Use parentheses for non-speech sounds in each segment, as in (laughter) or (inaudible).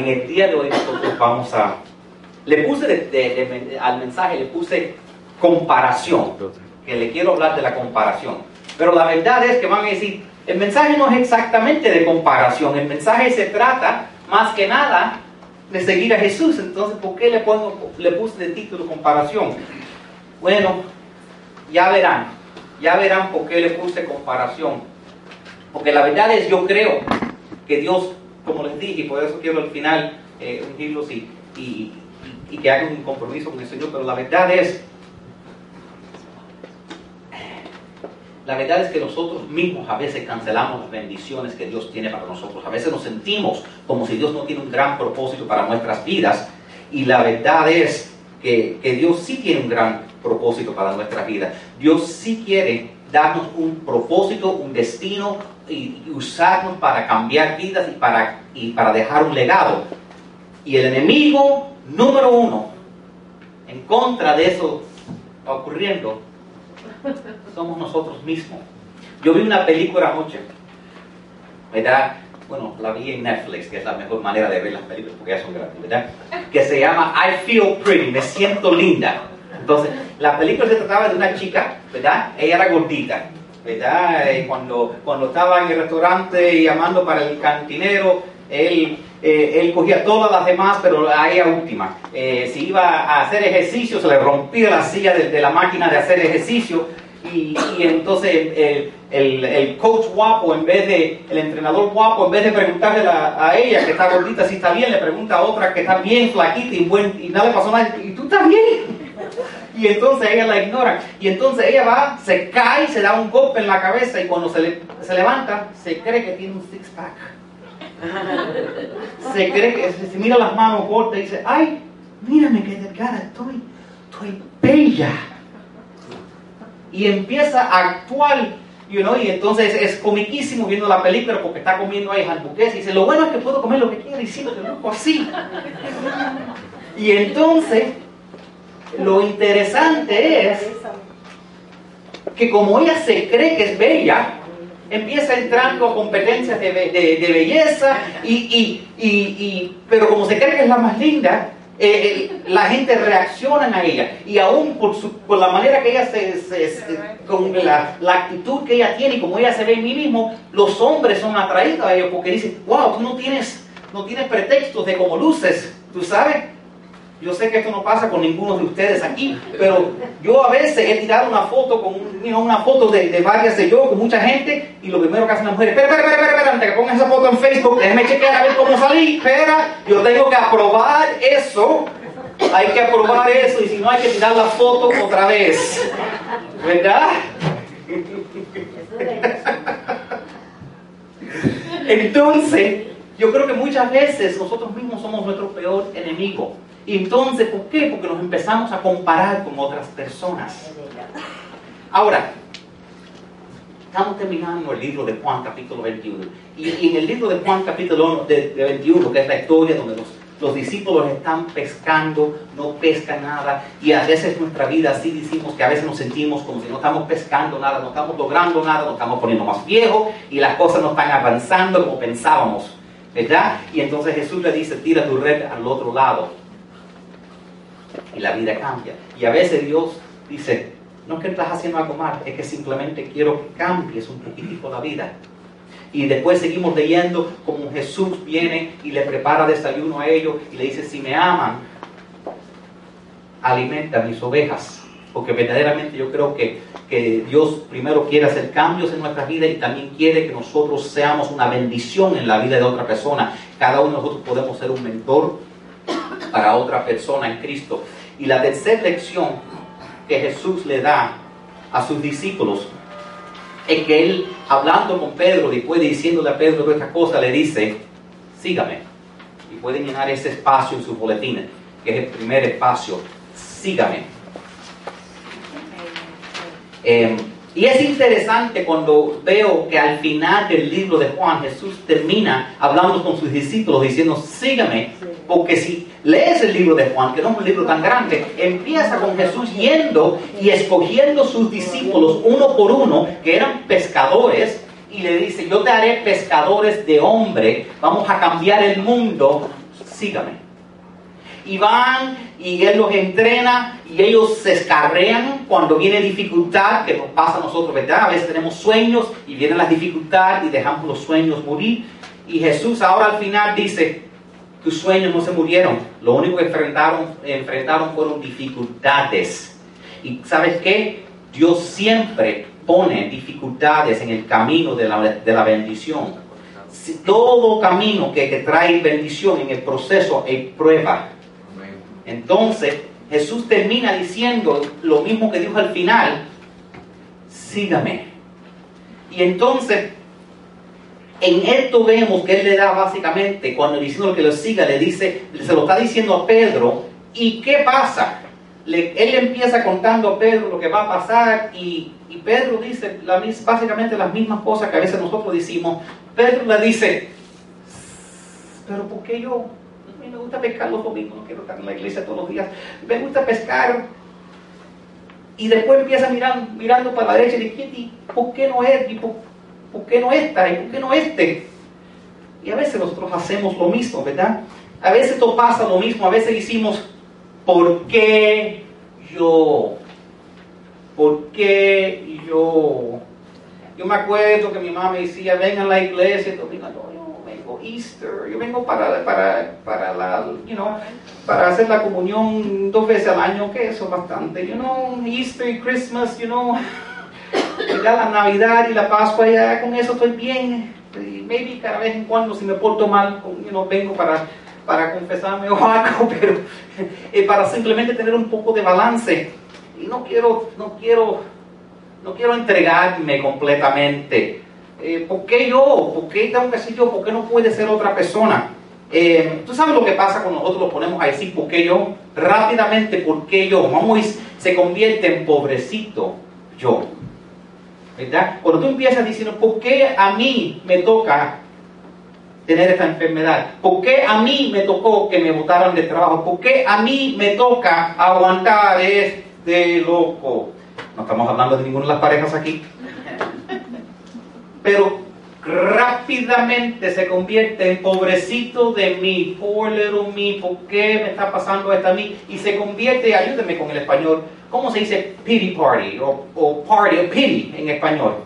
En el día de hoy nosotros vamos a... Le puse al mensaje, le puse comparación, que le quiero hablar de la comparación. Pero la verdad es que van a decir, el mensaje no es exactamente de comparación, el mensaje se trata más que nada de seguir a Jesús. Entonces, ¿por qué le, pongo, le puse de título comparación? Bueno, ya verán, ya verán por qué le puse comparación. Porque la verdad es, yo creo que Dios, como les dije, y por eso quiero al final eh, ungirlos y, y, que hagan un compromiso con el Señor, pero la verdad es La verdad es que nosotros mismos a veces cancelamos las bendiciones que Dios tiene para nosotros. A veces nos sentimos como si Dios no tiene un gran propósito para nuestras vidas. Y la verdad es que, Dios sí tiene un gran propósito para nuestras vidas. Dios sí quiere darnos un propósito, un destino y, usarnos para cambiar vidas y para, y para dejar un legado. Y el enemigo número uno en contra de eso ocurriendo somos nosotros mismos. Yo vi una película anoche, ¿verdad? Bueno, la vi en Netflix, que es la mejor manera de ver las películas porque ya son gratis, ¿verdad? Que se llama I Feel Pretty, me siento linda. Entonces, la película se trataba de una chica, ¿verdad? Ella era gordita, ¿verdad? Y cuando, cuando estaba en el restaurante llamando para el cantinero, él, eh, él cogía todas las demás, pero a ella última. Eh, si iba a hacer ejercicio, se le rompía la silla de, la máquina de hacer ejercicio. Y, entonces el, el, coach guapo, en vez de, el entrenador guapo, en vez de preguntarle a, ella que está gordita si está bien, le pregunta a otra que está bien flaquita y, buen, y nada le pasó nada. ¿Y tú estás bien? Y entonces ella la ignora. Y entonces ella va, se cae, se da un golpe en la cabeza y cuando se, se levanta, se cree que tiene un six-pack (laughs) se cree que se, mira las manos cortas y dice, ay, mírame qué delgada estoy, estoy bella. Y empieza a actuar, you know, y entonces es comiquísimo viendo la película porque está comiendo ahí hamburguesas y dice, lo bueno es que puedo comer lo que quiera y si lo busco así. (laughs) Y entonces, lo interesante es que como ella se cree que es bella, empieza entrando a competencias de, belleza, y, y, pero como se cree que es la más linda, eh, eh, la gente reacciona a ella. Y aún por, su, por la manera que ella se, con la, la, actitud que ella tiene y como ella se ve en mí mismo, los hombres son atraídos a ella porque dicen, wow, tú no tienes, no tienes pretextos de cómo luces, tú sabes. Yo sé que esto no pasa con ninguno de ustedes aquí, pero yo a veces he tirado una foto con una foto de, varias de yo con mucha gente y lo primero que hacen las mujeres, espera, espera, espera, espera, antes que pongas esa foto en Facebook, déjeme chequear a ver cómo salí, espera, yo tengo que aprobar eso, hay que aprobar eso y si no hay que tirar la foto otra vez, ¿verdad? Entonces, yo creo que muchas veces nosotros mismos somos nuestro peor enemigo. Y entonces, ¿por qué? Porque nos empezamos a comparar con otras personas. Ahora, estamos terminando el libro de Juan capítulo 21. Y, en el libro de Juan capítulo 21, que es la historia donde los, los discípulos están pescando, no pescan nada. Y a veces nuestra vida así decimos que a veces nos sentimos como si no estamos pescando nada, no estamos logrando nada, nos estamos poniendo más viejos y las cosas no están avanzando como pensábamos. ¿Verdad? Y entonces Jesús le dice, tira tu red al otro lado y la vida cambia. Y a veces Dios dice, no es que estás haciendo algo mal, es que simplemente quiero que cambies un poquitico la vida. Y después seguimos leyendo como Jesús viene y le prepara desayuno a ellos y le dice, si me aman, alimenta mis ovejas. Porque verdaderamente yo creo que, que Dios primero quiere hacer cambios en nuestra vida y también quiere que nosotros seamos una bendición en la vida de otra persona. Cada uno de nosotros podemos ser un mentor, para otra persona en Cristo. Y la tercera lección que Jesús le da a sus discípulos es que él, hablando con Pedro, después de diciéndole a Pedro todas estas cosas, le dice, sígame. Y pueden llenar ese espacio en sus boletines, que es el primer espacio, sígame. Eh, y es interesante cuando veo que al final del libro de Juan Jesús termina hablando con sus discípulos diciendo, sígame, porque si lees el libro de Juan, que no es un libro tan grande, empieza con Jesús yendo y escogiendo sus discípulos uno por uno, que eran pescadores, y le dice, yo te haré pescadores de hombre, vamos a cambiar el mundo, sígame. Y van y Él los entrena y ellos se escarrean cuando viene dificultad, que nos pasa a nosotros, ¿verdad? A veces tenemos sueños y vienen las dificultades y dejamos los sueños morir. Y Jesús ahora al final dice, tus sueños no se murieron, lo único que enfrentaron, enfrentaron fueron dificultades. Y sabes qué? Dios siempre pone dificultades en el camino de la, de la bendición. todo camino que, que, trae bendición en el proceso es prueba. Entonces Jesús termina diciendo lo mismo que dijo al final, sígame. Y entonces en esto vemos que él le da básicamente, cuando diciendo que lo siga, le dice, se lo está diciendo a Pedro, ¿y qué pasa? Le, empieza contando a Pedro lo que va a pasar y, y Pedro dice la, básicamente las mismas cosas que a veces nosotros decimos. Pedro le dice, pero ¿por qué yo? A mí me gusta pescar los domingos, no quiero estar en la iglesia todos los días. Me gusta pescar. Y después empieza mirando, mirando para la derecha y dice, ¿por qué no es? ¿Y por, ¿por qué no esta? ¿Y por qué no este? Y a veces nosotros hacemos lo mismo, ¿verdad? A veces todo pasa lo mismo, a veces decimos, ¿por qué yo? ¿Por qué yo? Yo me acuerdo que mi mamá me decía, ven a la iglesia, yo vengo Easter, yo vengo para, para, para, la, you know, para hacer la comunión dos veces al año, que eso es bastante, you know, Easter y Christmas, you know, ya la Navidad y la Pascua, ya con eso estoy bien. Y maybe cada vez en cuando si me porto mal, you vengo para, para confesarme o algo, (laughs) pero eh, para simplemente tener un poco de balance. Y no quiero, no quiero, no quiero entregarme completamente. Eh, ¿Por qué yo? ¿Por qué tengo que ser yo? ¿Por qué no puede ser otra persona? Eh, Tú sabes lo que pasa cuando nosotros lo ponemos a decir, ¿por qué yo? Rápidamente, ¿por qué yo? Vamos, se convierte en pobrecito yo. Cuando tú empiezas diciendo, ¿por qué a mí me toca tener esta enfermedad? ¿Por qué a mí me tocó que me botaran de trabajo? ¿Por qué a mí me toca aguantar este loco? No estamos hablando de ninguna de las parejas aquí. (laughs) Pero rápidamente se convierte en pobrecito de mí, poor little me, ¿por qué me está pasando esto a mí? Y se convierte, ayúdeme con el español, ¿cómo se dice pity party o, o party o pity en español?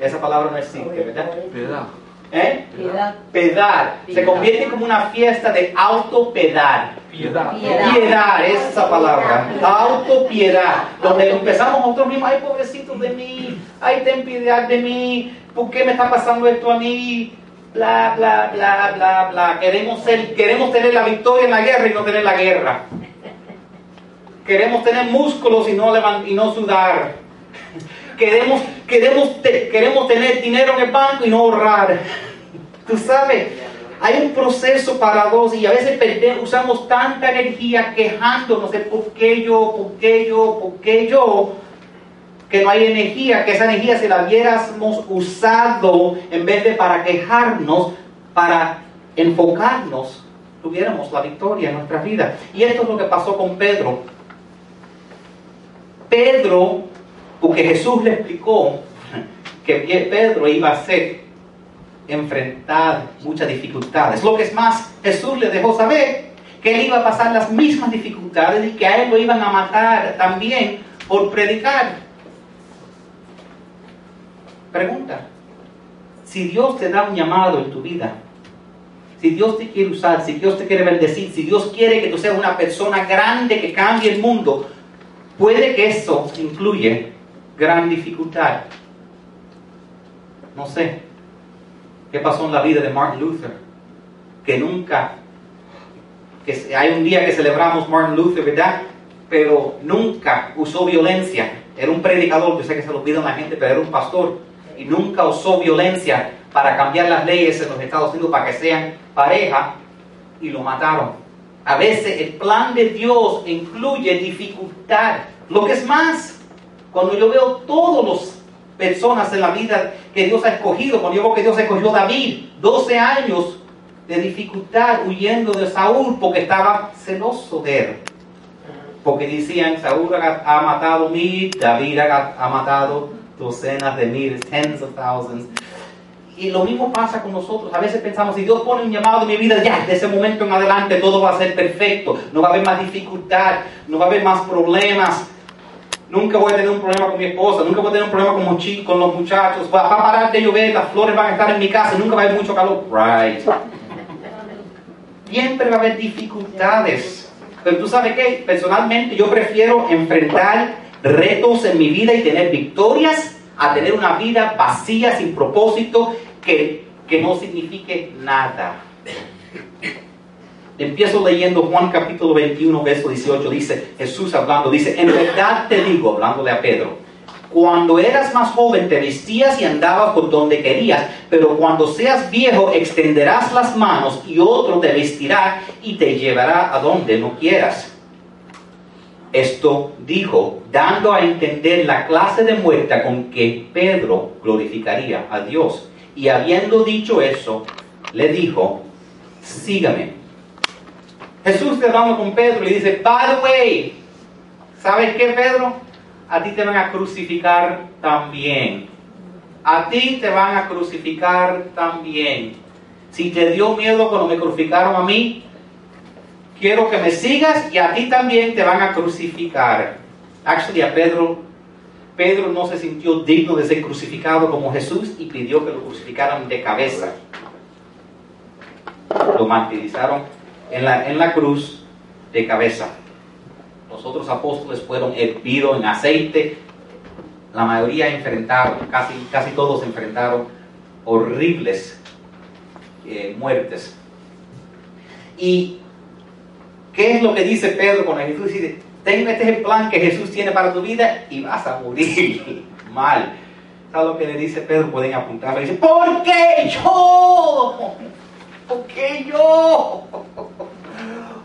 Esa palabra no existe, ¿verdad? Piedad. ¿Eh? Piedad. Pedar. Se convierte como una fiesta de autopedar. Piedad. Piedad, es esa palabra. Autopiedad. Donde empezamos nosotros mismos, ay pobrecito de mí, ay ten piedad de mí, ¿por qué me está pasando esto a mí? Bla, bla, bla, bla, bla. Queremos, ser, queremos tener la victoria en la guerra y no tener la guerra. Queremos tener músculos y no, y no sudar. Queremos, queremos, queremos tener dinero en el banco y no ahorrar. Tú sabes, hay un proceso para dos y a veces usamos tanta energía quejándonos de por qué yo, por qué yo, por qué yo, que no hay energía, que esa energía si la hubiéramos usado en vez de para quejarnos, para enfocarnos, tuviéramos la victoria en nuestra vida. Y esto es lo que pasó con Pedro. Pedro, porque Jesús le explicó que Pedro iba a ser enfrentar muchas dificultades. Lo que es más, Jesús le dejó saber que él iba a pasar las mismas dificultades y que a él lo iban a matar también por predicar. Pregunta, si Dios te da un llamado en tu vida, si Dios te quiere usar, si Dios te quiere bendecir, si Dios quiere que tú seas una persona grande que cambie el mundo, puede que eso incluye gran dificultad. No sé qué pasó en la vida de Martin Luther, que nunca, que hay un día que celebramos Martin Luther, ¿verdad? Pero nunca usó violencia. Era un predicador, yo sé que se lo a la gente, pero era un pastor y nunca usó violencia para cambiar las leyes en los Estados Unidos para que sean pareja y lo mataron. A veces el plan de Dios incluye dificultad. Lo que es más, cuando yo veo todas las personas en la vida que Dios ha escogido, cuando yo veo que Dios escogió a David, 12 años de dificultad huyendo de Saúl porque estaba celoso de él. Porque decían, Saúl ha, matado mí, David ha matado docenas de miles, tens of thousands. Y lo mismo pasa con nosotros. A veces pensamos, si Dios pone un llamado en mi vida, ya, de ese momento en adelante todo va a ser perfecto. No va a haber más dificultad, no va a haber más problemas. Nunca voy a tener un problema con mi esposa, nunca voy a tener un problema con, los muchachos. Va, va, a parar de llover, las flores van a estar en mi casa, nunca va a haber mucho calor. Right. Siempre va a haber dificultades. Pero tú sabes qué, personalmente yo prefiero enfrentar retos en mi vida y tener victorias a tener una vida vacía, sin propósito, que, que no signifique nada. Empiezo leyendo Juan capítulo 21, verso 18, dice Jesús hablando, dice, en verdad te digo, hablándole a Pedro, cuando eras más joven te vestías y andabas por donde querías, pero cuando seas viejo extenderás las manos y otro te vestirá y te llevará a donde no quieras. Esto dijo, dando a entender la clase de muerte con que Pedro glorificaría a Dios. Y habiendo dicho eso, le dijo, sígame. Jesús te hablando con Pedro y le dice, by the way, ¿sabes qué, Pedro? A ti te van a crucificar también. A ti te van a crucificar también. Si te dio miedo cuando me crucificaron a mí, quiero que me sigas y a ti también te van a crucificar. Actually, a Pedro, Pedro no se sintió digno de ser crucificado como Jesús y pidió que lo crucificaran de cabeza. Lo martirizaron en la, en la cruz de cabeza. Los otros apóstoles fueron hervidos en aceite. La mayoría enfrentaron, casi, casi todos enfrentaron horribles eh, muertes. Y ¿Qué es lo que dice Pedro cuando Jesús dice, ten este es el plan que Jesús tiene para tu vida y vas a morir (laughs) mal? ¿Sabes lo que le dice Pedro? Pueden apuntarlo. Dice, ¿por qué yo? ¿Por qué yo?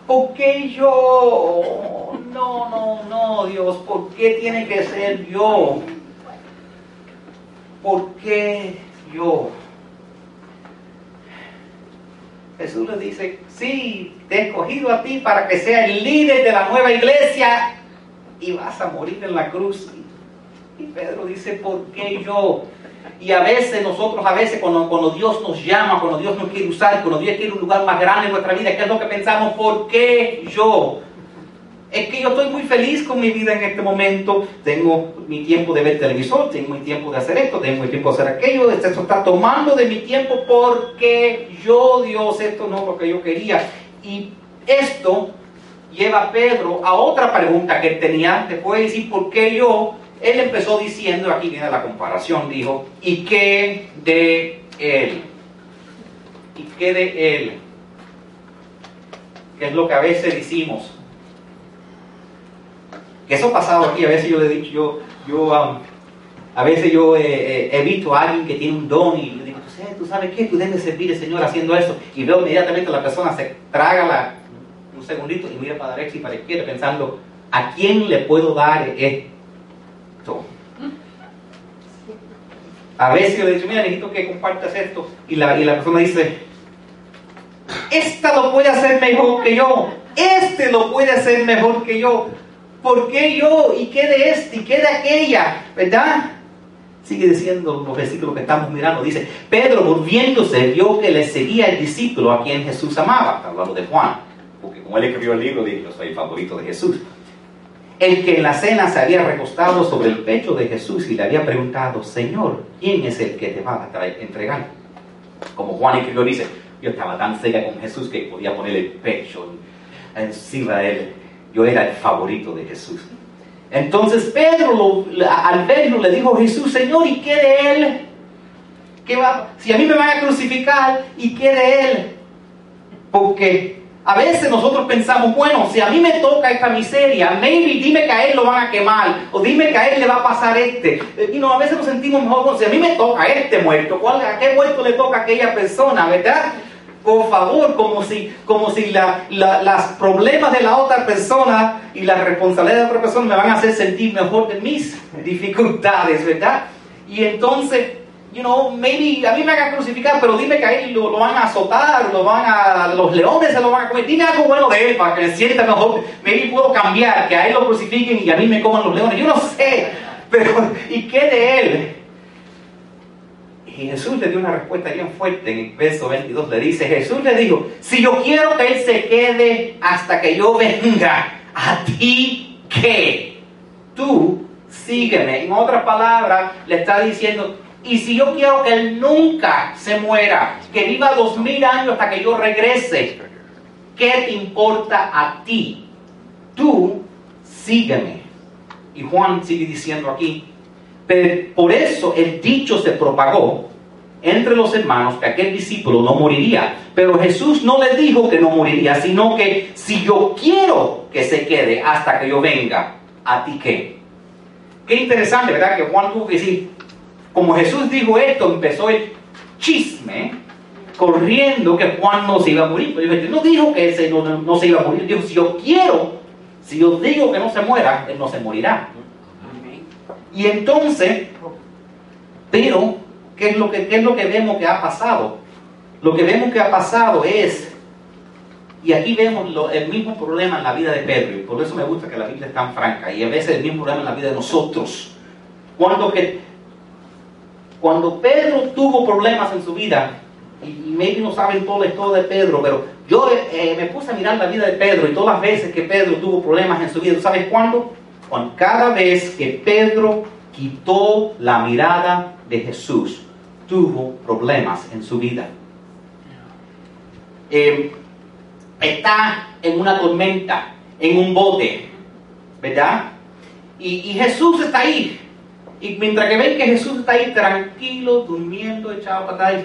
¿Por qué yo? No, no, no, Dios, ¿por qué tiene que ser yo? ¿Por qué yo? Jesús le dice, sí, te he escogido a ti para que seas el líder de la nueva iglesia y vas a morir en la cruz. Y Pedro dice, ¿por qué yo? Y a veces nosotros, a veces cuando, cuando, Dios nos llama, cuando Dios nos quiere usar, cuando Dios quiere un lugar más grande en nuestra vida, ¿qué es lo que pensamos? ¿Por qué yo? Es que yo estoy muy feliz con mi vida en este momento. Tengo mi tiempo de ver televisor, tengo mi tiempo de hacer esto, tengo mi tiempo de hacer aquello. Esto está tomando de mi tiempo porque yo, Dios, esto no es lo que yo quería. Y esto lleva a Pedro a otra pregunta que él tenía. Después de decir, ¿por qué yo? Él empezó diciendo, aquí viene la comparación, dijo, ¿y qué de él? ¿Y qué de él? Que es lo que a veces decimos que eso ha pasado aquí, a veces yo le he dicho, yo, yo um, a veces yo he visto a alguien que tiene un don y le digo, ¿tú sabes qué? Tú debes servir al Señor haciendo eso. Y veo inmediatamente la persona se traga un segundito y mira para la derecha y para la izquierda pensando, ¿a quién le puedo dar esto? A veces yo le digo, mira, necesito que compartas esto. Y la, y la persona dice, esta lo puede hacer mejor que yo. Este lo puede hacer mejor que yo. ¿Por qué yo? ¿Y qué de este? ¿Y qué de aquella? ¿Verdad? Sigue diciendo los versículos que estamos mirando. Dice, Pedro volviéndose vio que le seguía el discípulo a quien Jesús amaba. Está hablando de Juan. Porque como él escribió el libro, dijo, yo soy el favorito de Jesús. El que en la cena se había recostado sobre el pecho de Jesús y le había preguntado, Señor, ¿quién es el que te va a entregar? Como Juan escribió, dice, yo estaba tan cerca con Jesús que podía poner el pecho encima de él yo era el favorito de Jesús. Entonces Pedro al verlo le dijo Jesús, Señor, ¿y qué de él? ¿Qué va? Si a mí me van a crucificar, ¿y qué de él? Porque a veces nosotros pensamos, bueno, si a mí me toca esta miseria, maybe dime que a él lo van a quemar, o dime que a él le va a pasar este. Y no, a veces nos sentimos mejor, si a mí me toca este muerto, ¿cuál, ¿a qué muerto le toca a aquella persona, verdad? Por favor, como si, como si los problemas de la otra persona y la responsabilidad de la otra persona me van a hacer sentir mejor de mis (laughs) dificultades, ¿verdad? Y entonces, you know, maybe a mí me hagan crucificar, pero dime que a él lo, van a azotar, lo van a, los leones se lo van a comer. Dime algo bueno de él para que sienta mejor. Maybe puedo cambiar, que a él lo crucifiquen y a mí me coman los leones. Yo no sé, (laughs) pero ¿y qué de él? Y Jesús le dio una respuesta bien fuerte en el verso 22. Le dice, Jesús le dijo, si yo quiero que Él se quede hasta que yo venga, ¿a ti qué? Tú sígueme. En otras palabras, le está diciendo, y si yo quiero que Él nunca se muera, que viva dos mil años hasta que yo regrese, ¿qué te importa a ti? Tú sígueme. Y Juan sigue diciendo aquí, por eso el dicho se propagó entre los hermanos que aquel discípulo no moriría. Pero Jesús no le dijo que no moriría, sino que si yo quiero que se quede hasta que yo venga, ¿a ti qué? Qué interesante, ¿verdad? Que Juan tuvo que decir, como Jesús dijo esto, empezó el chisme corriendo que Juan no se iba a morir. Pero no dijo que ese no, no, se iba a morir. Dijo, si yo quiero, si yo digo que no se muera, él no se morirá. Y entonces, pero, ¿qué es, lo que, ¿qué es lo que vemos que ha pasado? Lo que vemos que ha pasado es, y aquí vemos el mismo problema en la vida de Pedro, y por eso me gusta que la Biblia es tan franca, y a veces el mismo problema en la vida de nosotros. Cuando, que, cuando Pedro tuvo problemas en su vida, y, maybe no saben todo la historia de Pedro, pero yo eh, me puse a mirar la vida de Pedro y todas las veces que Pedro tuvo problemas en su vida, ¿sabes cuándo? Cuando cada vez que Pedro quitó la mirada de Jesús, tuvo problemas en su vida. Eh, está en una tormenta, en un bote, ¿verdad? Y, Jesús está ahí. Y mientras que ven que Jesús está ahí tranquilo, durmiendo, echado para atrás,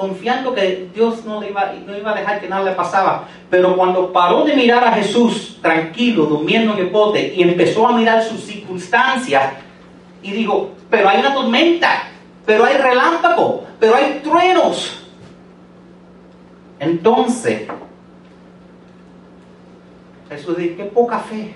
confiando que Dios no, le iba, no iba a dejar que nada le pasaba. Pero cuando paró de mirar a Jesús tranquilo, durmiendo en el bote, y empezó a mirar sus circunstancias, y dijo, pero hay una tormenta, pero hay relámpago, pero hay truenos. Entonces, Jesús dice, qué poca fe.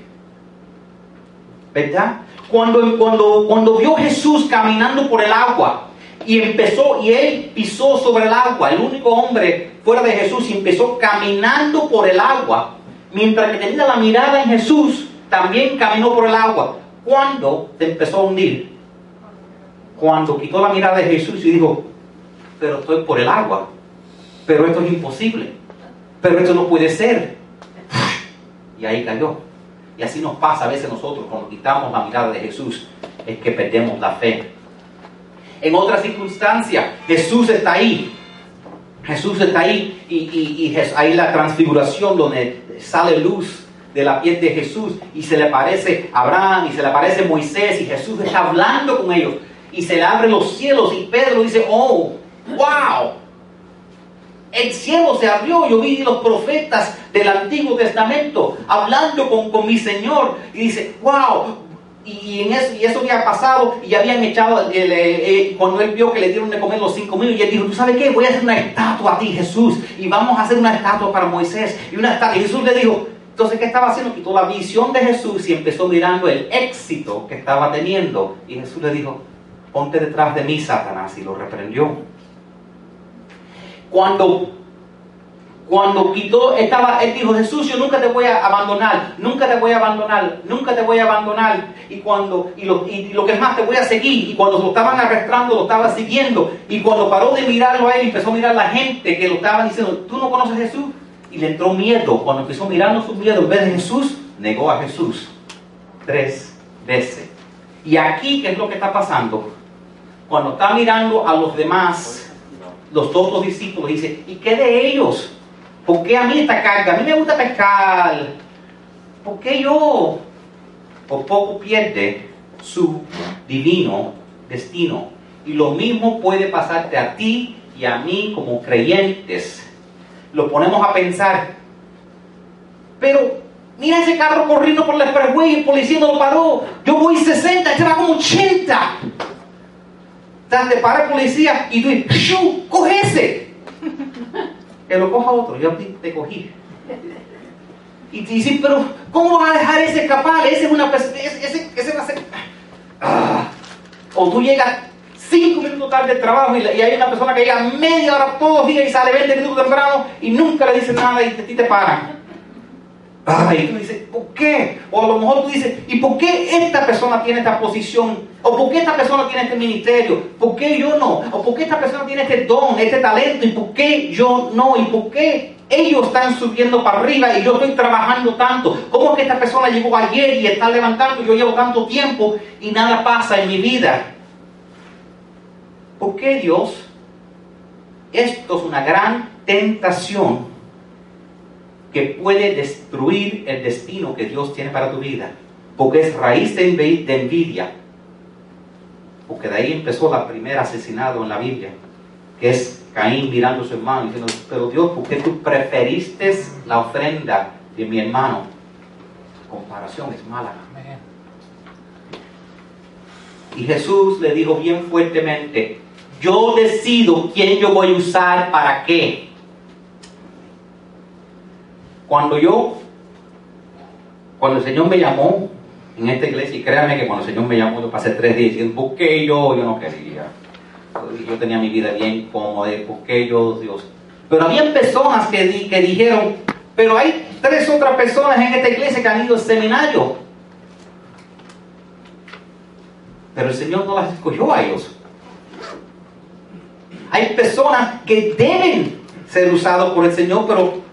¿Verdad? Cuando, cuando, cuando vio Jesús caminando por el agua y empezó, y él pisó sobre el agua, el único hombre fuera de Jesús, y empezó caminando por el agua, mientras que tenía la mirada en Jesús, también caminó por el agua. ¿Cuándo se empezó a hundir? Cuando quitó la mirada de Jesús y dijo, pero estoy por el agua, pero esto es imposible, pero esto no puede ser. Y ahí cayó. Y así nos pasa a veces nosotros cuando quitamos la mirada de Jesús, es que perdemos la fe. En otras circunstancias, Jesús está ahí. Jesús está ahí y, y, y ahí la transfiguración donde sale luz de la piel de Jesús y se le aparece Abraham y se le aparece Moisés y Jesús está hablando con ellos y se le abren los cielos y Pedro dice, oh, wow, el cielo se abrió, yo vi los profetas del Antiguo Testamento hablando con, con mi Señor y dice, wow, y, en eso, y eso había pasado y ya habían echado, eh, eh, cuando él vio que le dieron de comer los cinco mil, y él dijo, ¿tú sabes qué? Voy a hacer una estatua a ti, Jesús, y vamos a hacer una estatua para Moisés, y una estatua, y Jesús le dijo, entonces, ¿qué estaba haciendo? Quitó la visión de Jesús y empezó mirando el éxito que estaba teniendo. Y Jesús le dijo, ponte detrás de mí, Satanás, y lo reprendió. Cuando, cuando quitó, estaba, él dijo, Jesús, yo nunca te voy a abandonar, nunca te voy a abandonar, nunca te voy a abandonar. Y cuando, y lo, y lo que es más, te voy a seguir. Y cuando lo estaban arrastrando, lo estaba siguiendo. Y cuando paró de mirarlo a él, empezó a mirar a la gente que lo estaban diciendo, ¿tú no conoces a Jesús? y le entró miedo. Cuando empezó mirando su miedo, en vez de Jesús, negó a Jesús tres veces. Y aquí, ¿qué es lo que está pasando? Cuando está mirando a los demás, los otros discípulos, dice, ¿y qué de ellos? ¿Por qué a mí esta carga? A mí me gusta pescar. ¿Por qué yo? Por poco pierde su divino destino. Y lo mismo puede pasarte a ti y a mí como creyentes lo ponemos a pensar. Pero mira ese carro corriendo por la expressway el policía no lo paró. Yo voy 60, este va como 80. Te para el policía y tú ¡coge ese! Que lo coja otro, yo te cogí. Y te dicen, pero ¿cómo vas a dejar ese escapar? Ese es una ese, ese, va a ser. Ah. O tú llegas cinco minutos tarde del trabajo y, hay una persona que llega media hora todos los días y sale 20 minutos temprano y nunca le dice nada y ti te paran. y tú dices, ¿por qué? O a lo mejor tú dices, ¿y por qué esta persona tiene esta posición ¿O por qué esta persona tiene este ministerio? ¿Por qué yo no? ¿O por qué esta persona tiene este don, este talento? ¿Y por qué yo no? ¿Y por qué ellos están subiendo para arriba y yo estoy trabajando tanto? ¿Cómo es que esta persona llegó ayer y está levantando y yo llevo tanto tiempo y nada pasa en mi vida? ¿Por qué Dios? Esto es una gran tentación que puede destruir el destino que Dios tiene para tu vida. Porque es raíz de envidia porque de ahí empezó la primera asesinado en la Biblia, que es Caín mirando a su hermano diciendo, pero Dios, ¿por qué tú preferiste la ofrenda de mi hermano? comparación es mala. Y Jesús le dijo bien fuertemente, yo decido quién yo voy a usar para qué. Cuando yo, cuando el Señor me llamó en esta iglesia, y créanme que cuando el Señor me llamó, yo pasé tres días diciendo, busqué yo, yo no quería. Yo tenía mi vida bien cómoda, busqué yo, Dios. Pero había personas que, que dijeron, pero hay tres otras personas en esta iglesia que han ido al seminario. Pero el Señor no las escogió a ellos. Hay personas que deben ser usados por el Señor, pero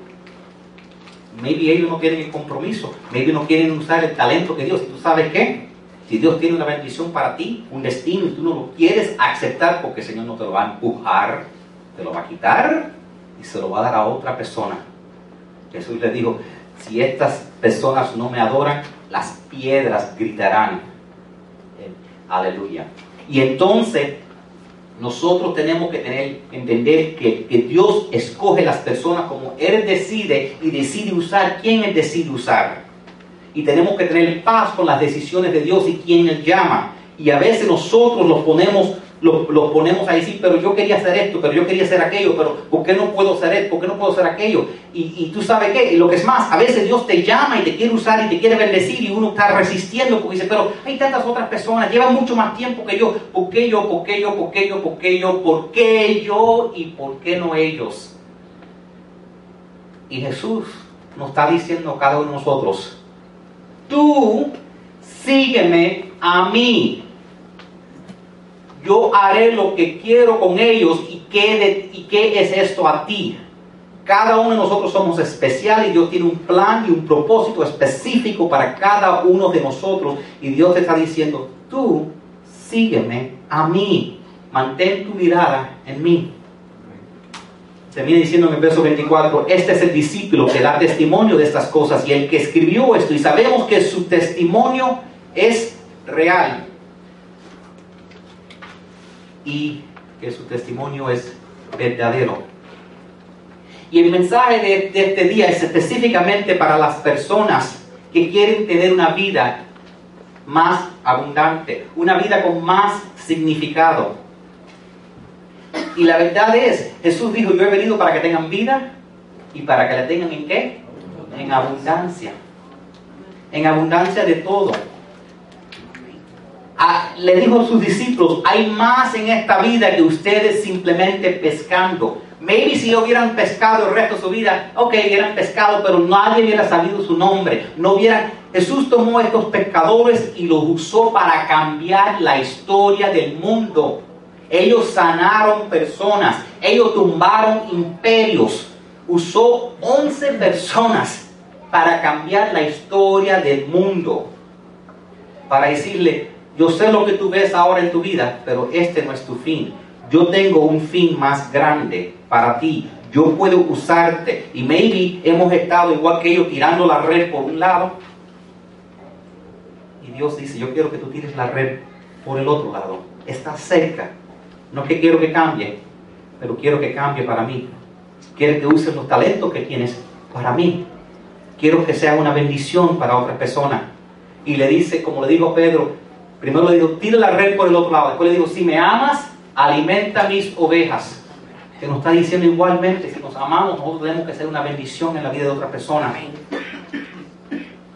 Maybe ellos no tienen el compromiso. Maybe no quieren usar el talento que Dios. ¿Tú sabes qué? Si Dios tiene una bendición para ti, un destino, y tú no lo quieres aceptar porque el Señor no te lo va a empujar, te lo va a quitar y se lo va a dar a otra persona. Jesús le dijo, si estas personas no me adoran, las piedras gritarán. Eh, aleluya. Y entonces nosotros tenemos que tener, entender que, Dios escoge las personas como Él decide y decide usar quién Él decide usar. Y tenemos que tener paz con las decisiones de Dios y quién Él llama. Y a veces nosotros los ponemos lo, ponemos ahí, sí, pero yo quería hacer esto, pero yo quería hacer aquello, pero ¿por qué no puedo hacer esto? ¿Por qué no puedo hacer aquello? Y, y tú sabes qué, lo que es más, a veces Dios te llama y te quiere usar y te quiere bendecir y uno está resistiendo porque dice, pero hay tantas otras personas, llevan mucho más tiempo que yo, ¿por qué yo? ¿Por qué yo? ¿Por qué yo? ¿Por qué yo? ¿Por qué yo? ¿Y por qué no ellos? Y Jesús nos está diciendo a cada uno de nosotros, tú sígueme a mí yo haré lo que quiero con ellos y qué, y qué es esto a ti. Cada uno de nosotros somos especiales y Dios tiene un plan y un propósito específico para cada uno de nosotros. Y Dios te está diciendo, tú sígueme a mí, mantén tu mirada en mí. Termina diciendo en el verso 24, este es el discípulo que da testimonio de estas cosas y el que escribió esto y sabemos que su testimonio es real y que su testimonio es verdadero. Y el mensaje de, este día es específicamente para las personas que quieren tener una vida más abundante, una vida con más significado. Y la verdad es, Jesús dijo, yo he venido para que tengan vida y para que la tengan en qué? En abundancia. En abundancia de todo le dijo a sus discípulos, hay más en esta vida que ustedes simplemente pescando. Maybe si hubieran pescado el resto de su vida, ok, hubieran pescado, pero nadie hubiera sabido su nombre. No hubieran, Jesús tomó estos pescadores y los usó para cambiar la historia del mundo. Ellos sanaron personas, ellos tumbaron imperios. Usó 11 personas para cambiar la historia del mundo. Para decirle, yo sé lo que tú ves ahora en tu vida, pero este no es tu fin. Yo tengo un fin más grande para ti. Yo puedo usarte. Y maybe hemos estado igual que ellos tirando la red por un lado. Y Dios dice, yo quiero que tú tires la red por el otro lado. Está cerca. No que quiero que cambie, pero quiero que cambie para mí. Quiero que uses los talentos que tienes para mí. Quiero que sea una bendición para otra persona. Y le dice, como le digo Pedro, Primero le digo, tira la red por el otro lado. Después le digo, si me amas, alimenta mis ovejas. Que nos está diciendo igualmente, si nos amamos, nosotros tenemos que ser una bendición en la vida de otra persona.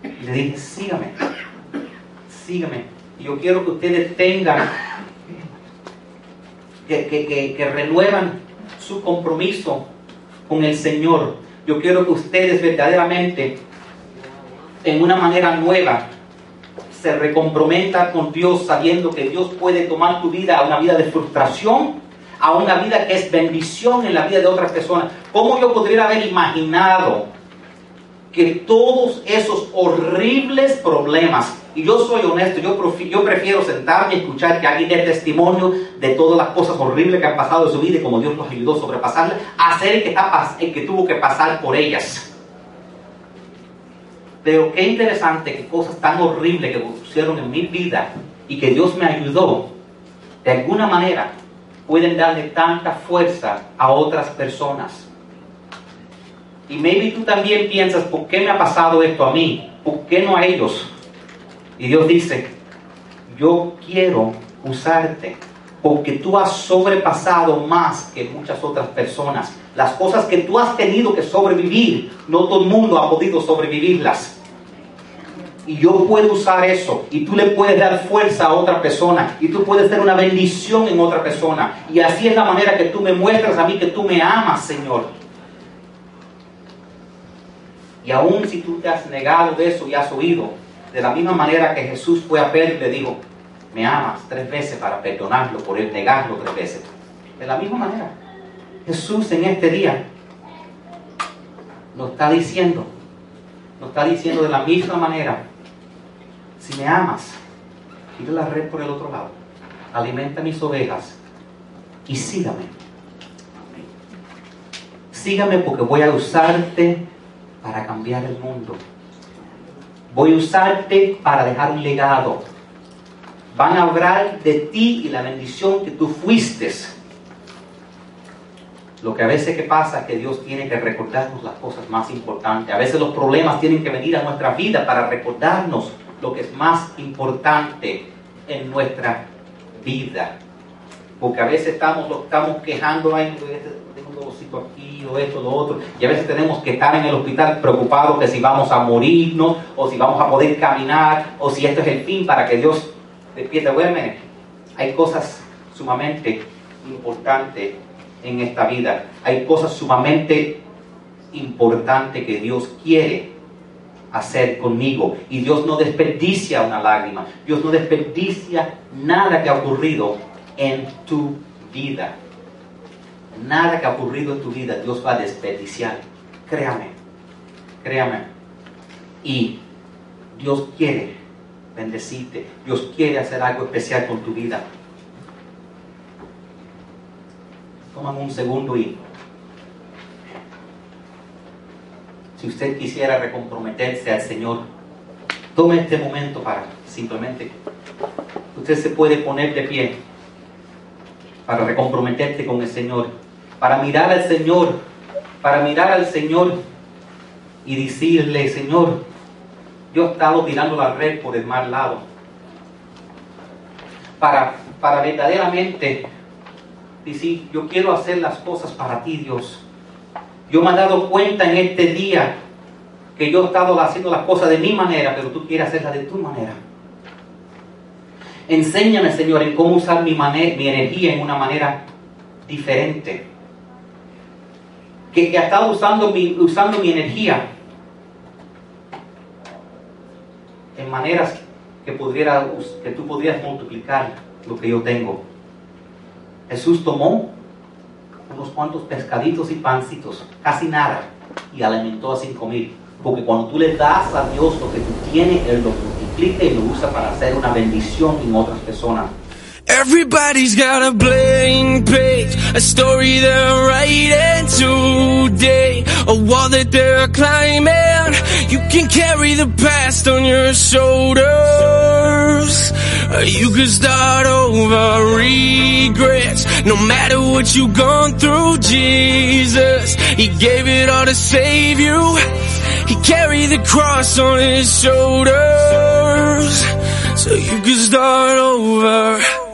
Y le dije, sígame, sígame. Y yo quiero que ustedes tengan, que, que, que renuevan su compromiso con el Señor. Yo quiero que ustedes verdaderamente, en una manera nueva, se recomprometa con Dios sabiendo que Dios puede tomar tu vida a una vida de frustración, a una vida que es bendición en la vida de otras personas. ¿Cómo yo podría haber imaginado que todos esos horribles problemas, y yo soy honesto, yo, prefiero sentarme y escuchar que alguien dé testimonio de todas las cosas horribles que han pasado en su vida y como Dios los ayudó a sobrepasarlas, a ser que, está, el que tuvo que pasar por ellas. Pero qué interesante que cosas tan horribles que pusieron en mi vida y que Dios me ayudó, de alguna manera pueden darle tanta fuerza a otras personas. Y maybe tú también piensas, ¿por qué me ha pasado esto a mí? ¿Por qué no a ellos? Y Dios dice, yo quiero usarte porque tú has sobrepasado más que muchas otras personas. Las cosas que tú has tenido que sobrevivir, no todo el mundo ha podido sobrevivirlas. Y yo puedo usar eso. Y tú le puedes dar fuerza a otra persona. Y tú puedes ser una bendición en otra persona. Y así es la manera que tú me muestras a mí que tú me amas, Señor. Y aún si tú te has negado de eso y has oído, de la misma manera que Jesús fue a Pedro y le dijo, me amas tres veces para perdonarlo por él negarlo tres veces. De la misma manera, Jesús en este día nos está diciendo, nos está diciendo de la misma manera, si me amas, tira la red por el otro lado, alimenta mis ovejas y sígame. Sígame porque voy a usarte para cambiar el mundo. Voy a usarte para dejar un legado. Van a hablar de ti y la bendición que tú fuiste. Lo que a veces que pasa es que Dios tiene que recordarnos las cosas más importantes. A veces los problemas tienen que venir a nuestra vida para recordarnos lo que es más importante en nuestra vida. Porque a veces estamos, estamos quejando, ahí aquí o esto, lo otro. Y a veces tenemos que estar en el hospital preocupados que si vamos a morirnos o si vamos a poder caminar o si esto es el fin para que Dios despierte. Bueno, hay cosas sumamente importantes en esta vida. Hay cosas sumamente importantes que Dios quiere hacer conmigo. Y Dios no desperdicia una lágrima. Dios no desperdicia nada que ha ocurrido en tu vida. Nada que ha ocurrido en tu vida Dios va a desperdiciar. Créame, créame. Y Dios quiere bendecirte. Dios quiere hacer algo especial con tu vida. Toman un segundo y si usted quisiera recomprometerse al Señor, tome este momento para simplemente, usted se puede poner de pie para recomprometerte con el Señor para mirar al Señor, para mirar al Señor y decirle, Señor, yo he estado tirando la red por el mal lado. Para, para verdaderamente decir, yo quiero hacer las cosas para ti, Dios. Yo me he dado cuenta en este día que yo he estado haciendo las cosas de mi manera, pero tú quieres hacerlas de tu manera. Enséñame, Señor, en cómo usar mi, mi energía en una manera diferente que, que ha estado usando mi, usando mi energía en maneras que, pudiera, que tú podrías multiplicar lo que yo tengo. Jesús tomó unos cuantos pescaditos y pancitos, casi nada, y alimentó a cinco mil. Porque cuando tú le das a Dios lo que tú tienes, Él lo multiplica y lo usa para hacer una bendición en otras personas. Everybody's got a blank page, a story they're writing today, a wall that they're climbing. You can carry the past on your shoulders. You can start over regrets, no matter what you've gone through. Jesus, He gave it all to save you. He carried the cross on His shoulders, so you can start over.